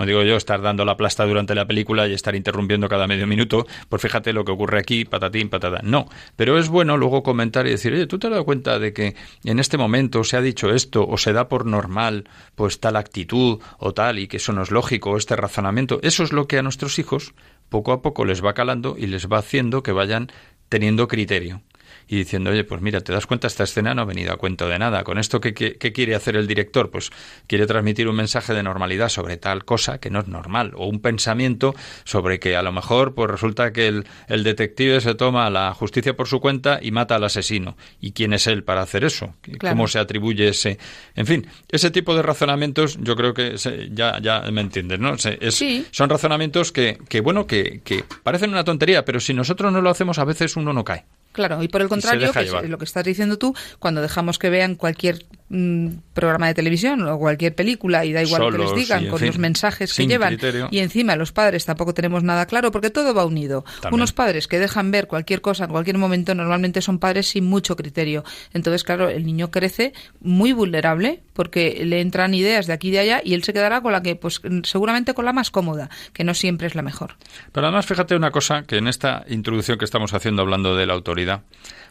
Speaker 2: No digo yo estar dando la plasta durante la película y estar interrumpiendo cada medio minuto, pues fíjate lo que ocurre aquí, patatín, patata. No, pero es bueno luego comentar y decir, oye, ¿tú te has dado cuenta de que en este momento se ha dicho esto o se da por normal pues tal actitud o tal y que eso no es lógico, este razonamiento? Eso es lo que a nuestros hijos poco a poco les va calando y les va haciendo que vayan teniendo criterio y diciendo, oye, pues mira, te das cuenta, esta escena no ha venido a cuento de nada. ¿Con esto qué, qué, quiere hacer el director? Pues quiere transmitir un mensaje de normalidad sobre tal cosa que no es normal, o un pensamiento sobre que a lo mejor pues resulta que el, el detective se toma la justicia por su cuenta y mata al asesino. ¿Y quién es él para hacer eso? ¿Cómo se atribuye ese...? En fin, ese tipo de razonamientos yo creo que ya, ya me entiendes, ¿no? Es, Son razonamientos que, que bueno, que, que parecen una tontería, pero si nosotros no lo hacemos a veces uno no cae.
Speaker 3: Claro, y por el contrario, lo que estás diciendo tú, cuando dejamos que vean cualquier mm, programa de televisión o cualquier película y da igual lo que les digan con los mensajes que llevan y encima los padres tampoco tenemos nada claro porque todo va unido. Unos padres que dejan ver cualquier cosa en cualquier momento normalmente son padres sin mucho criterio. Entonces, claro, el niño crece muy vulnerable porque le entran ideas de aquí y de allá y él se quedará con la que, pues seguramente con la más cómoda, que no siempre es la mejor.
Speaker 2: Pero además, fíjate una cosa que en esta introducción que estamos haciendo hablando de la autoridad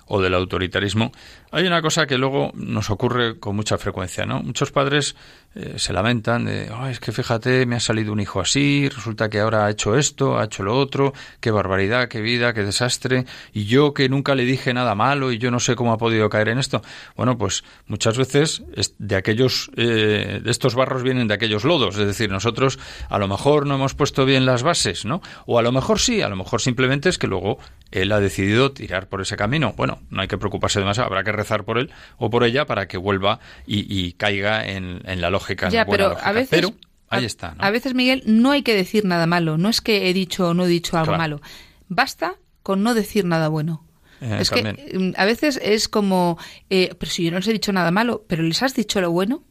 Speaker 2: o del autoritarismo, hay una cosa que luego nos ocurre con mucha frecuencia, ¿no? Muchos padres eh, se lamentan de, es que fíjate, me ha salido un hijo así, resulta que ahora ha hecho esto, ha hecho lo otro, qué barbaridad, qué vida, qué desastre, y yo que nunca le dije nada malo y yo no sé cómo ha podido caer en esto. Bueno, pues muchas veces de aquellos, eh, de estos barros vienen de aquellos lodos, es decir, nosotros a lo mejor no hemos puesto bien las bases, ¿no? O a lo mejor sí, a lo mejor simplemente es que luego él ha decidido tirar por ese camino. Bueno, no hay que preocuparse demasiado, habrá que rezar por él o por ella para que vuelva y, caiga en, la lógica.
Speaker 3: Ya, pero a veces...
Speaker 2: ahí está.
Speaker 3: A veces, Miguel, no hay que decir nada malo. No es que he dicho o no he dicho algo malo. Basta con no decir nada bueno.
Speaker 2: Eh,
Speaker 3: es que mm, a veces es como, eh, pero si yo no les he dicho nada malo, pero les has dicho lo bueno.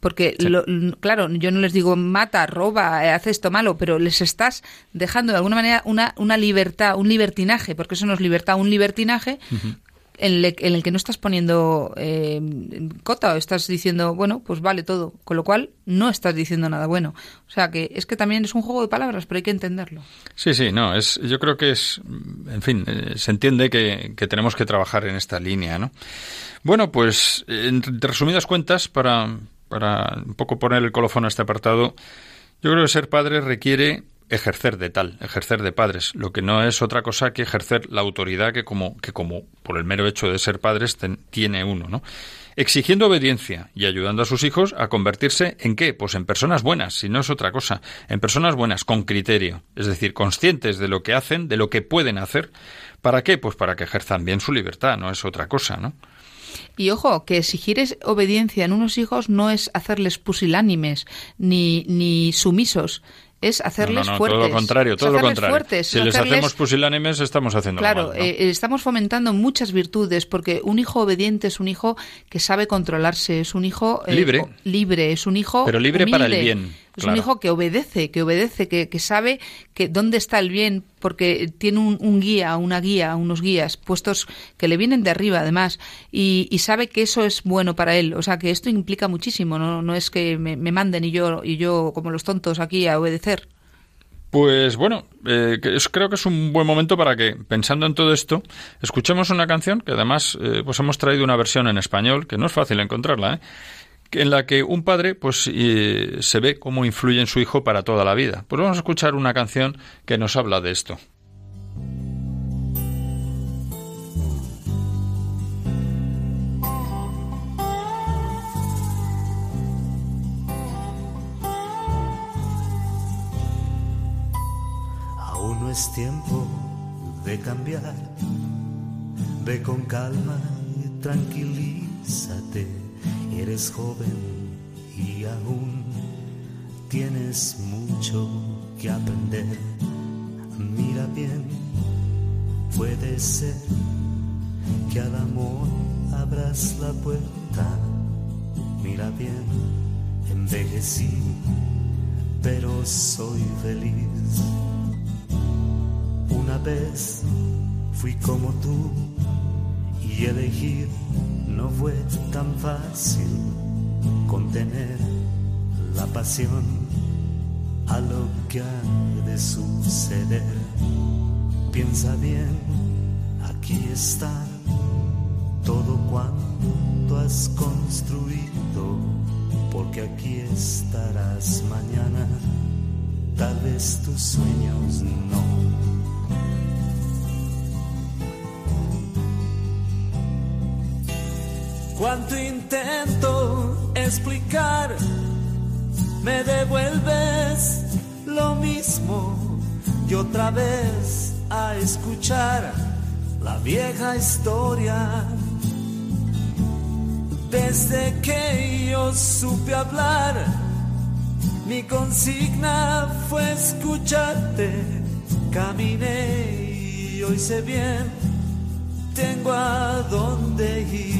Speaker 3: Porque, claro, yo no les digo mata, roba, eh, haz esto malo, pero les estás dejando de alguna manera una, una libertad, un libertinaje, porque eso no es libertad, un libertinaje en, el que no estás poniendo eh, cota o estás diciendo, bueno, pues vale todo, con lo cual no estás diciendo nada bueno. O sea que es que también es un juego de palabras, pero hay que entenderlo.
Speaker 2: Sí, sí, no, es, yo creo que es, en fin, eh, se entiende que, tenemos que trabajar en esta línea, ¿no? Bueno, pues en resumidas cuentas, para, para un poco poner el colofón a este apartado, yo creo que ser padre requiere ejercer de tal, ejercer de padres, lo que no es otra cosa que ejercer la autoridad que como, que como por el mero hecho de ser padres tiene uno, ¿no? Exigiendo obediencia y ayudando a sus hijos a convertirse en qué? Pues en personas buenas, si no es otra cosa, en personas buenas, con criterio, es decir, conscientes de lo que hacen, de lo que pueden hacer. ¿Para qué? Pues para que ejerzan bien su libertad, no es otra cosa, ¿no?
Speaker 3: Y ojo, que exigir obediencia en unos hijos no es hacerles pusilánimes ni, ni sumisos, es hacerles
Speaker 2: no, no,
Speaker 3: fuertes.
Speaker 2: Todo lo contrario, todo lo contrario. si les hacemos pusilánimes, estamos haciendo
Speaker 3: Claro,
Speaker 2: mal,
Speaker 3: eh, estamos fomentando muchas virtudes, porque un hijo obediente es un hijo que sabe controlarse, es un hijo
Speaker 2: eh, libre.
Speaker 3: libre, es un hijo.
Speaker 2: Pero libre para el bien.
Speaker 3: Es un hijo que obedece, que obedece, que, que, sabe que dónde está el bien, porque tiene un, guía, una guía, unos guías puestos que le vienen de arriba, además, y, sabe que eso es bueno para él. O sea, que esto implica muchísimo, no, no es que me, manden y yo, y yo, como los tontos, aquí a obedecer.
Speaker 2: Pues bueno, eh, creo que es un buen momento para que, pensando en todo esto, escuchemos una canción que además eh, pues hemos traído una versión en español, que no es fácil encontrarla, ¿eh? En la que un padre pues se ve cómo influye en su hijo para toda la vida. Pues vamos a escuchar una canción que nos habla de esto.
Speaker 6: Aún no es tiempo de cambiar. Ve con calma y tranquilízate. Eres joven y aún tienes mucho que aprender. Mira bien, puede ser que al amor abras la puerta. Mira bien, envejecí, pero soy feliz. Una vez fui como tú y elegir no fue tan fácil contener la pasión a lo que ha de suceder. Piensa bien, aquí está todo cuanto has construido, porque aquí estarás mañana, tal vez tus sueños no. Cuánto intento explicar, me devuelves lo mismo y otra vez a escuchar la vieja historia. Desde que yo supe hablar, mi consigna fue escucharte. Caminé y hoy sé bien, tengo a dónde ir.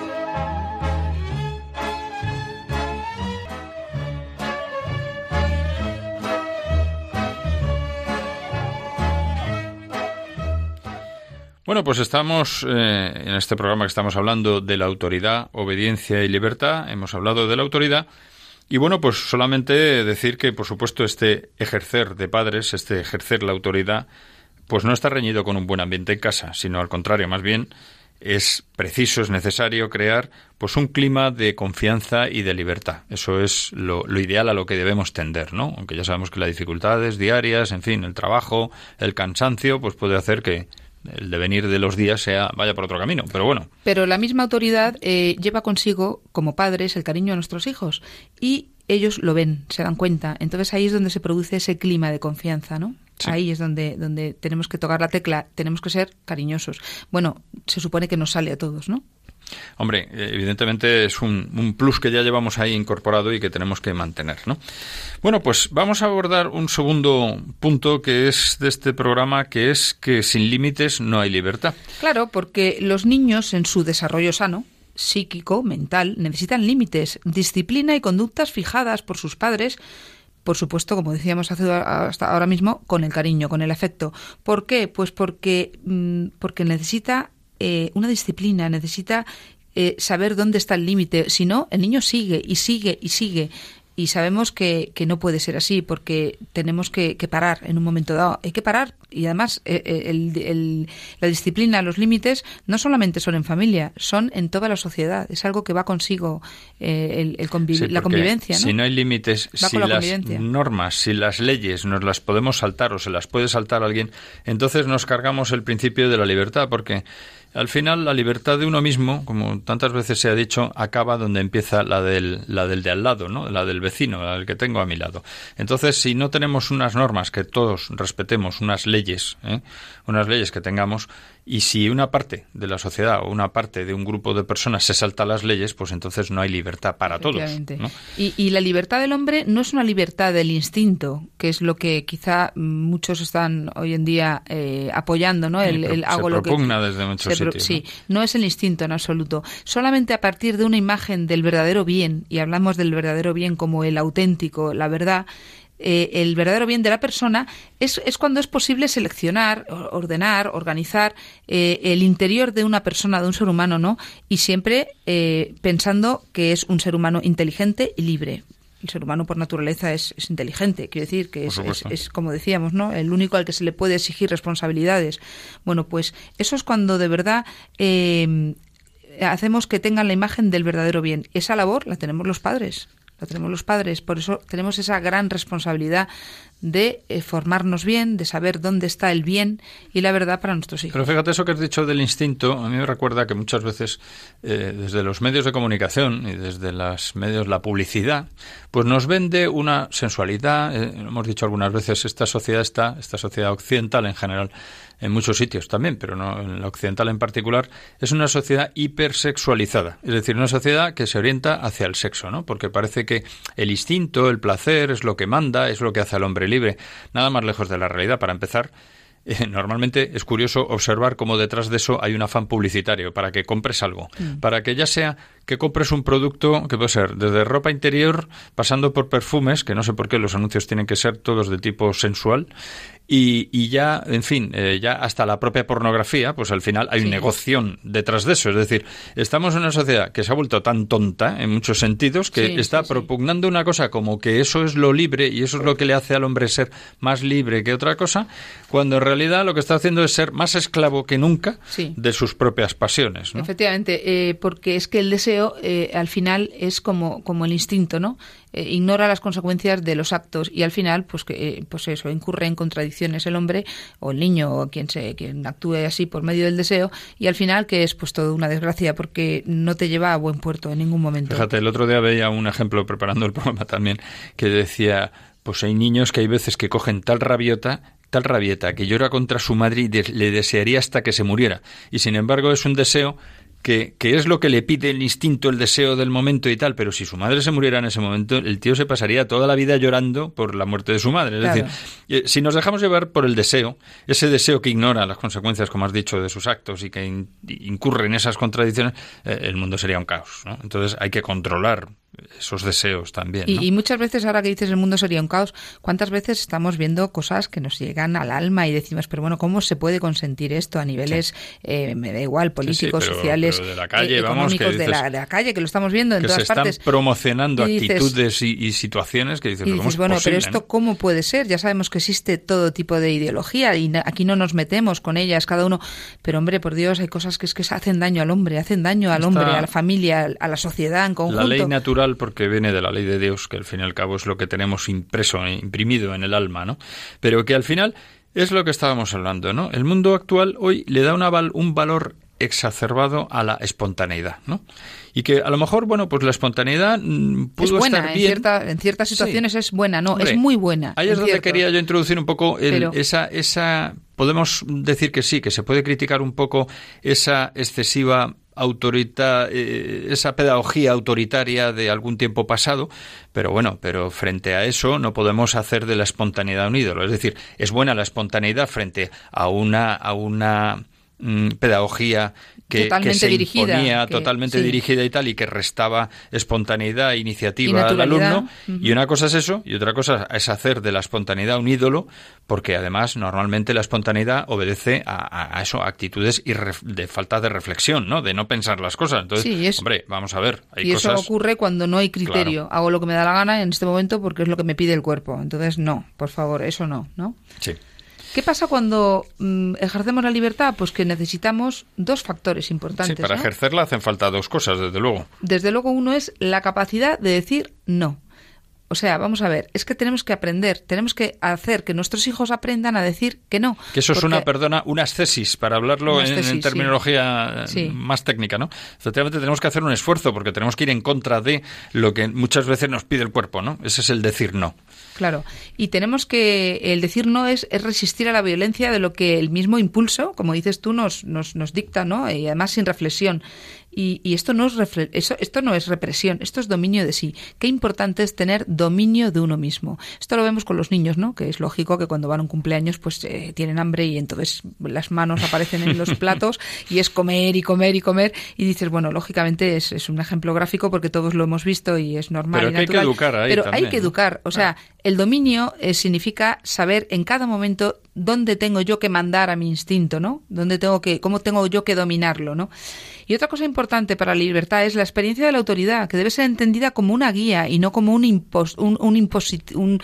Speaker 2: Bueno, pues estamos eh, en este programa que estamos hablando de la autoridad, obediencia y libertad. Hemos hablado de la autoridad. Y bueno, pues solamente decir que, por supuesto, este ejercer de padres, este ejercer la autoridad, pues no está reñido con un buen ambiente en casa, sino al contrario, más bien es preciso, es necesario crear pues un clima de confianza y de libertad. Eso es lo, lo, ideal a lo que debemos tender, ¿no? Aunque ya sabemos que las dificultades diarias, en fin, el trabajo, el cansancio, pues puede hacer que el devenir de los días sea vaya por otro camino, pero bueno.
Speaker 3: Pero la misma autoridad eh, lleva consigo, como padres, el cariño a nuestros hijos y ellos lo ven, se dan cuenta. Entonces ahí es donde se produce ese clima de confianza, ¿no? Ahí es donde, donde tenemos que tocar la tecla, tenemos que ser cariñosos. Bueno, se supone que nos sale a todos, ¿no?
Speaker 2: Hombre, evidentemente es un, plus que ya llevamos ahí incorporado y que tenemos que mantener, ¿no? Bueno, pues vamos a abordar un segundo punto que es de este programa, que es que sin límites no hay libertad.
Speaker 3: Claro, porque los niños en su desarrollo sano, psíquico, mental, necesitan límites, disciplina y conductas fijadas por sus padres por supuesto, como decíamos hace, hasta ahora mismo, con el cariño, con el afecto. ¿Por qué? Pues porque, mm, porque necesita eh, una disciplina, necesita eh, saber dónde está el límite. Si no, el niño sigue y sigue y sigue y sabemos que, que, no puede ser así porque tenemos que, que, parar en un momento dado. Hay que parar y además eh, eh, el, el, la disciplina, los límites no solamente son en familia, son en toda la sociedad. Es algo que va consigo eh, el, conviv sí, la convivencia. ¿no?
Speaker 2: Si no hay límites, si las normas, si las leyes nos las podemos saltar o se las puede saltar alguien, entonces nos cargamos el principio de la libertad porque al final, la libertad de uno mismo, como tantas veces se ha dicho, acaba donde empieza la del, la del de al lado, ¿no? la del vecino, la del que tengo a mi lado. Entonces, si no tenemos unas normas que todos respetemos, unas leyes, ¿eh? unas leyes que tengamos, y si una parte de la sociedad o una parte de un grupo de personas se salta las leyes, pues entonces no hay libertad para todos. ¿no?
Speaker 3: Y, y, la libertad del hombre no es una libertad del instinto, que es lo que quizá muchos están hoy en día eh, apoyando, ¿no? El, el hago
Speaker 2: se
Speaker 3: lo que
Speaker 2: desde muchos
Speaker 3: se,
Speaker 2: sitios.
Speaker 3: Sí, ¿no? no es el instinto en absoluto. Solamente a partir de una imagen del verdadero bien, y hablamos del verdadero bien como el auténtico, la verdad, eh, el verdadero bien de la persona es, es, cuando es posible seleccionar, ordenar, organizar eh, el interior de una persona, de un ser humano, ¿no? Y siempre eh, pensando que es un ser humano inteligente y libre. El ser humano por naturaleza es, es inteligente, quiero decir que es, es, es, como decíamos, ¿no? El único al que se le puede exigir responsabilidades. Bueno, pues eso es cuando de verdad eh, hacemos que tengan la imagen del verdadero bien. Esa labor la tenemos los padres lo tenemos los padres, por eso tenemos esa gran responsabilidad de eh, formarnos bien, de saber dónde está el bien y la verdad para nuestros hijos.
Speaker 2: Pero fíjate eso que has dicho del instinto, a mí me recuerda que muchas veces eh, desde los medios de comunicación y desde los medios la publicidad, pues nos vende una sensualidad, eh, hemos dicho algunas veces esta sociedad está, esta sociedad occidental en general en muchos sitios también, pero no en la occidental en particular, es una sociedad hipersexualizada. Es decir, una sociedad que se orienta hacia el sexo, ¿no? Porque parece que el instinto, el placer, es lo que manda, es lo que hace al hombre libre. Nada más lejos de la realidad. Para empezar, eh, normalmente es curioso observar cómo detrás de eso hay un afán publicitario para que compres algo, mm. para que ya sea que compres un producto que puede ser desde ropa interior, pasando por perfumes, que no sé por qué los anuncios tienen que ser todos de tipo sensual, y, y ya, en fin, eh, ya hasta la propia pornografía, pues al final hay sí. negoción detrás de eso. Es decir, estamos en una sociedad que se ha vuelto tan tonta en muchos sentidos que sí, está sí, propugnando una cosa como que eso es lo libre y eso es lo que le hace al hombre ser más libre que otra cosa, cuando en realidad lo que está haciendo es ser más esclavo que nunca de sus propias pasiones. ¿no?
Speaker 3: Efectivamente, eh, porque es que el deseo eh, al final es como, como el instinto, ¿no? eh, ignora las consecuencias de los actos y al final, pues que eh, pues eso, incurre en contradicciones el hombre o el niño o quien se quien actúe así por medio del deseo y al final que es pues todo una desgracia porque no te lleva a buen puerto en ningún momento.
Speaker 2: Fíjate, el otro día veía un ejemplo preparando el programa también que decía, pues hay niños que hay veces que cogen tal rabiota tal rabieta que llora contra su madre y le desearía hasta que se muriera. Y sin embargo es un deseo que, que, es lo que le pide el instinto, el deseo del momento y tal, pero si su madre se muriera en ese momento, el tío se pasaría toda la vida llorando por la muerte de su madre. Es claro. decir, eh, si nos dejamos llevar por el deseo, ese deseo que ignora las consecuencias, como has dicho, de sus actos y que in, incurre en esas contradicciones, eh, el mundo sería un caos. ¿no? Entonces hay que controlar esos deseos también.
Speaker 3: ¿no? Y, y, muchas veces, ahora que dices el mundo sería un caos, ¿cuántas veces estamos viendo cosas que nos llegan al alma y decimos, pero bueno, ¿cómo se puede consentir esto a niveles, sí. eh, me da igual, políticos, sí, sí, pero, sociales,
Speaker 2: pero de la calle, eh, vamos,
Speaker 3: económicos, de, la, de, la, calle, que lo estamos viendo en
Speaker 2: que
Speaker 3: todas
Speaker 2: se
Speaker 3: partes?
Speaker 2: están promocionando
Speaker 3: y dices,
Speaker 2: actitudes y, y, situaciones que dices,
Speaker 3: y dices bueno,
Speaker 2: posible,
Speaker 3: pero esto cómo puede ser? Ya sabemos que existe todo tipo de ideología y aquí no nos metemos con ellas, cada uno, pero hombre, por Dios, hay cosas que es que hacen daño al hombre, hacen daño al hombre, a la familia, a la sociedad en conjunto.
Speaker 2: La ley natural, porque viene de la ley de Dios, que al fin y al cabo es lo que tenemos impreso, e imprimido en el alma, ¿no? Pero que al final es lo que estábamos hablando, ¿no? El mundo actual hoy le da una, un valor exacerbado a la espontaneidad, ¿no? Y que a lo mejor, bueno, pues la espontaneidad mm, pudo
Speaker 3: es buena,
Speaker 2: estar
Speaker 3: bien. En, cierta, en ciertas situaciones sí. es buena, no, Hombre, es muy buena.
Speaker 2: Ahí es donde cierto. quería yo introducir un poco el, Pero... esa, esa podemos decir que sí, que se puede criticar un poco esa excesiva autorita, eh, esa pedagogía autoritaria de algún tiempo pasado, pero bueno, pero frente a eso no podemos hacer de la espontaneidad un ídolo. Es decir, es buena la espontaneidad frente a una, a una pedagogía que,
Speaker 3: Totalmente
Speaker 2: se
Speaker 3: dirigida,
Speaker 2: imponía,
Speaker 3: que-
Speaker 2: totalmente
Speaker 3: sí.
Speaker 2: dirigida y tal, y que restaba espontaneidad e iniciativa
Speaker 3: Y
Speaker 2: al alumno. Y una cosa es eso, y otra cosa es hacer de la espontaneidad un ídolo, porque además normalmente la espontaneidad obedece a, a- eso, a actitudes irref- de falta de reflexión, ¿no? De no pensar las cosas. Entonces,
Speaker 3: Sí, es-
Speaker 2: hombre, vamos a ver, hay
Speaker 3: y
Speaker 2: cosas...
Speaker 3: eso ocurre cuando no hay criterio. Hago lo que me da la gana en este momento porque es lo que me pide el cuerpo. Entonces, no, por favor, eso no, ¿no?
Speaker 2: Sí.
Speaker 3: ¿Qué pasa cuando mm, ejercemos la libertad? Pues que necesitamos dos factores importantes.
Speaker 2: Sí, para
Speaker 3: ¿no?
Speaker 2: ejercerla hacen falta dos cosas, desde luego.
Speaker 3: Desde luego uno es la capacidad de decir no. O sea, vamos a ver, es que tenemos que aprender, tenemos que hacer que nuestros hijos aprendan a decir que no.
Speaker 2: Que eso es una, perdona, una ascesis, para hablarlo en, terminología eh,
Speaker 3: Sí.
Speaker 2: más técnica, ¿no? Efectivamente tenemos que hacer un esfuerzo porque tenemos que ir en contra de lo que muchas veces nos pide el cuerpo, ¿no? Ese es el decir no.
Speaker 3: Claro, y tenemos que, el decir no es, es resistir a la violencia de lo que el mismo impulso, como dices tú, nos, nos, nos dicta, ¿no? Y además sin reflexión. Y, y esto no es refle- eso, esto no es represión, esto es dominio de sí. Qué importante es tener dominio de uno mismo. Esto lo vemos con los niños, ¿no? Que es lógico que cuando van a un cumpleaños, pues eh, tienen hambre y entonces las manos aparecen en los platos y es comer y comer y comer. Y dices, bueno, lógicamente es, es un ejemplo gráfico porque todos lo hemos visto y es normal.
Speaker 2: Pero
Speaker 3: y
Speaker 2: hay que educar ahí
Speaker 3: Pero
Speaker 2: también,
Speaker 3: hay que educar. O sea, el dominio eh, significa saber en cada momento dónde tengo yo que mandar a mi instinto, ¿no? Dónde tengo que, cómo tengo yo que dominarlo, ¿no? Y otra cosa importante para la libertad es la experiencia de la autoridad, que debe ser entendida como una guía y no como un impos, un, un, imposit- un-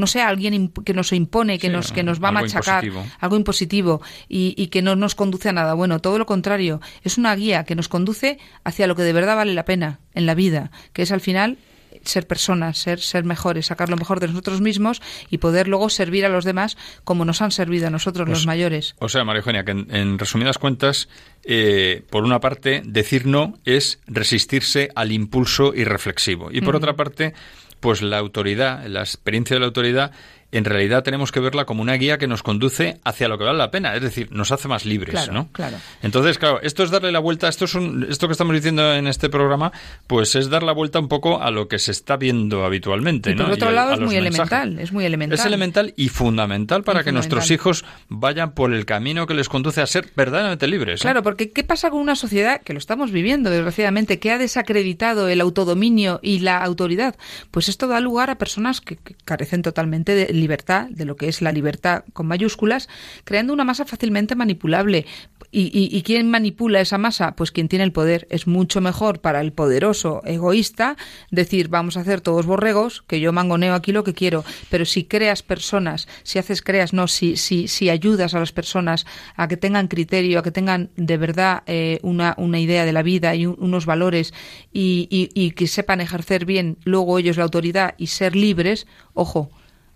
Speaker 3: no sé, alguien que nos impone, que
Speaker 2: Sí,
Speaker 3: nos que nos va a machacar,
Speaker 2: impositivo.
Speaker 3: algo impositivo y, y que no nos conduce a nada. Bueno, todo lo contrario, es una guía que nos conduce hacia lo que de verdad vale la pena en la vida, que es al final ser personas, ser, ser mejores, sacar lo mejor de nosotros mismos y poder luego servir a los demás como nos han servido a nosotros
Speaker 2: Pues,
Speaker 3: los mayores.
Speaker 2: O sea, María Eugenia, que en, en resumidas cuentas, eh, por una parte, decir no es resistirse al impulso irreflexivo. Y por otra parte, pues la autoridad, la experiencia de la autoridad, en realidad tenemos que verla como una guía que nos conduce hacia lo que vale la pena, es decir, nos hace más libres,
Speaker 3: Claro,
Speaker 2: ¿no?
Speaker 3: claro.
Speaker 2: Entonces, claro, esto es darle la vuelta, esto es un, esto que estamos diciendo en este programa, pues es dar la vuelta un poco a lo que se está viendo habitualmente,
Speaker 3: Y por
Speaker 2: ¿no?
Speaker 3: otro lado
Speaker 2: a
Speaker 3: es muy
Speaker 2: mensajes.
Speaker 3: elemental, es muy elemental.
Speaker 2: Es elemental y fundamental para
Speaker 3: Y
Speaker 2: que nuestros hijos vayan por el camino que les conduce a ser verdaderamente libres. ¿eh?
Speaker 3: Claro, porque ¿qué pasa con una sociedad que lo estamos viviendo, desgraciadamente, que ha desacreditado el autodominio y la autoridad? Pues esto da lugar a personas que, que carecen totalmente de libertad, de lo que es la libertad con mayúsculas, creando una masa fácilmente manipulable. ¿Y, y, y quién manipula esa masa? Pues quien tiene el poder. Es mucho mejor para el poderoso egoísta decir, vamos a hacer todos borregos, que yo mangoneo aquí lo que quiero. Pero si creas personas, si haces creas, no, si, si, si ayudas a las personas a que tengan criterio, a que tengan de verdad eh, una, una idea de la vida y un- unos valores y- y que sepan ejercer bien luego ellos la autoridad y ser libres, ojo,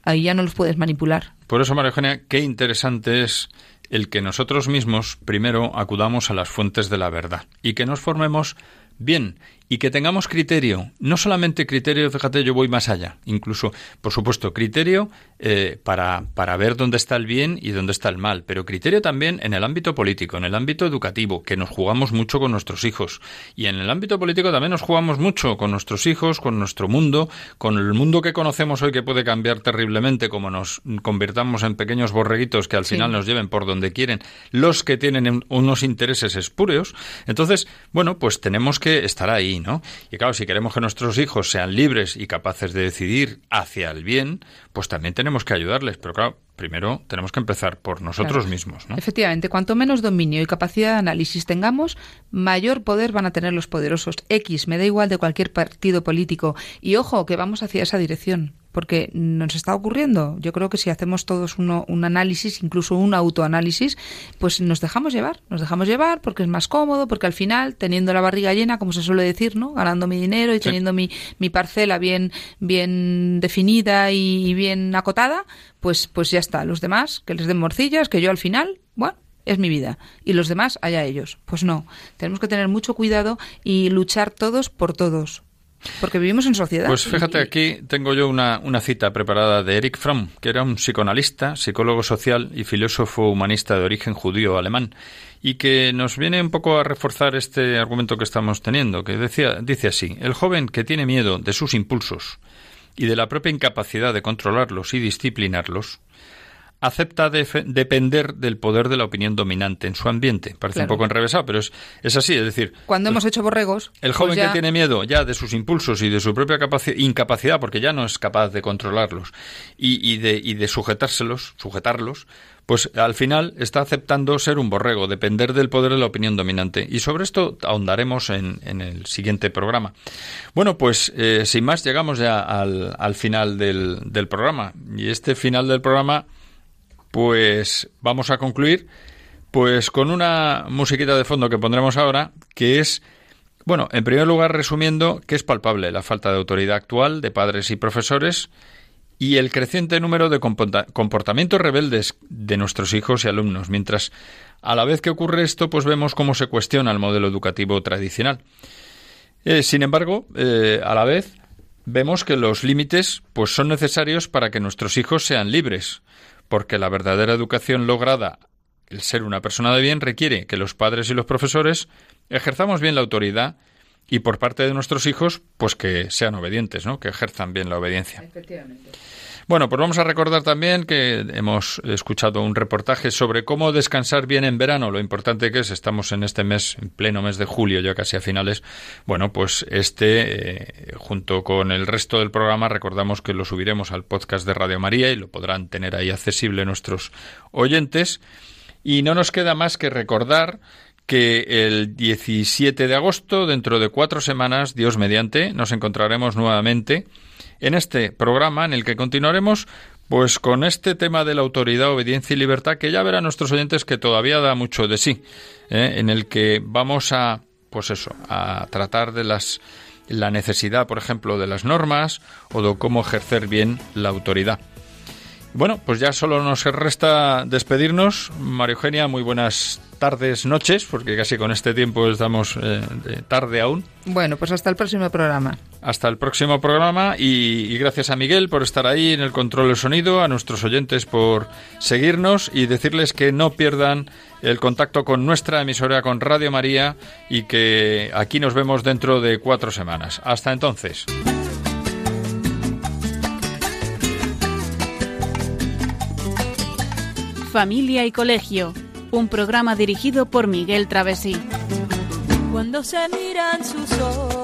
Speaker 3: ahí ya no los puedes manipular.
Speaker 2: Por eso, María Eugenia, qué interesante es el que nosotros mismos primero acudamos a las fuentes de la verdad y que nos formemos bien y que tengamos criterio, no solamente criterio, fíjate, yo voy más allá, incluso, por supuesto, criterio eh, para, para ver dónde está el bien y dónde está el mal, pero criterio también en el ámbito político, en el ámbito educativo, que nos jugamos mucho con nuestros hijos, y en el ámbito político también nos jugamos mucho con nuestros hijos, con nuestro mundo, con el mundo que conocemos hoy que puede cambiar terriblemente, como nos convirtamos en pequeños borreguitos que al
Speaker 3: Sí.
Speaker 2: final nos lleven por donde quieren los que tienen un- unos intereses espúreos. Entonces, bueno, pues tenemos que estar ahí, ¿no? Y claro, si queremos que nuestros hijos sean libres y capaces de decidir hacia el bien, pues también tenemos que ayudarles. Pero claro, primero tenemos que empezar por nosotros
Speaker 3: Claro.
Speaker 2: mismos, ¿no?
Speaker 3: Efectivamente, cuanto menos dominio y capacidad de análisis tengamos, mayor poder van a tener los poderosos. X, me da igual de cualquier partido político. Y ojo, que vamos hacia esa dirección, porque nos está ocurriendo. Yo creo que si hacemos todos uno, un análisis, incluso un autoanálisis, pues nos dejamos llevar, nos dejamos llevar porque es más cómodo, porque al final, teniendo la barriga llena, como se suele decir, ¿no? Ganando mi dinero y teniendo mi, mi parcela bien, bien definida y, y bien acotada, pues, pues ya está. Los demás, que les den morcillas, que yo al final, bueno, es mi vida. Y los demás, allá ellos. Pues no. Tenemos que tener mucho cuidado y luchar todos por todos. Porque vivimos en sociedad.
Speaker 2: Pues fíjate, aquí tengo yo una, una cita preparada de Eric Fromm, que era un psicoanalista, psicólogo social y filósofo humanista de origen judío alemán, y que nos viene un poco a reforzar este argumento que estamos teniendo, que decía, dice así, el joven que tiene miedo de sus impulsos y de la propia incapacidad de controlarlos y disciplinarlos, acepta depender del poder de la opinión dominante en su ambiente. Parece un poco enrevesado, pero es, es así. Es decir,
Speaker 3: cuando hemos hecho borregos.
Speaker 2: El joven pues que tiene miedo ya de sus impulsos y de su propia incapacidad, porque ya no es capaz de controlarlos y, y, de, y de sujetárselos, sujetarlos, pues al final está aceptando ser un borrego, depender del poder de la opinión dominante. Y sobre esto ahondaremos en, en el siguiente programa. Bueno, pues eh, sin más llegamos ya al, al final del, del programa. Y este final del programa pues vamos a concluir pues con una musiquita de fondo que pondremos ahora, que es bueno, en primer lugar resumiendo que es palpable la falta de autoridad actual de padres y profesores y el creciente número de comportamientos rebeldes de nuestros hijos y alumnos, mientras a la vez que ocurre esto, pues vemos cómo se cuestiona el modelo educativo tradicional. Eh, sin embargo, eh, a la vez vemos que los límites pues son necesarios para que nuestros hijos sean libres, porque la verdadera educación lograda, el ser una persona de bien, requiere que los padres y los profesores ejerzamos bien la autoridad y por parte de nuestros hijos, pues que sean obedientes, ¿no? Que ejerzan bien la obediencia.
Speaker 3: Efectivamente.
Speaker 2: Bueno, pues vamos a recordar también que hemos escuchado un reportaje sobre cómo descansar bien en verano, lo importante que es, estamos en este mes, en pleno mes de julio, ya casi a finales. Bueno, pues este, eh, junto con el resto del programa, recordamos que lo subiremos al podcast de Radio María y lo podrán tener ahí accesible nuestros oyentes. Y no nos queda más que recordar que el 17 de agosto, dentro de cuatro semanas, Dios mediante, nos encontraremos nuevamente en este programa en el que continuaremos pues con este tema de la autoridad, obediencia y libertad que ya verán nuestros oyentes que todavía da mucho de sí, ¿eh? en el que vamos a pues eso, a tratar de las la necesidad, por ejemplo, de las normas o de cómo ejercer bien la autoridad. Bueno, pues ya solo nos resta despedirnos. María Eugenia, muy buenas tardes, noches, porque casi con este tiempo estamos eh, tarde aún.
Speaker 3: Bueno, pues hasta el próximo programa.
Speaker 2: Hasta el próximo programa y, gracias a Miguel por estar ahí en el control del sonido, a nuestros oyentes por seguirnos y decirles que no pierdan el contacto con nuestra emisora, con Radio María y que aquí nos vemos dentro de cuatro semanas. Hasta entonces.
Speaker 4: Familia y Colegio un programa dirigido por Miguel Travesí.
Speaker 1: Cuando se miran sus ojos,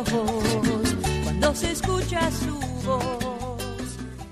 Speaker 1: cuando se escucha su voz.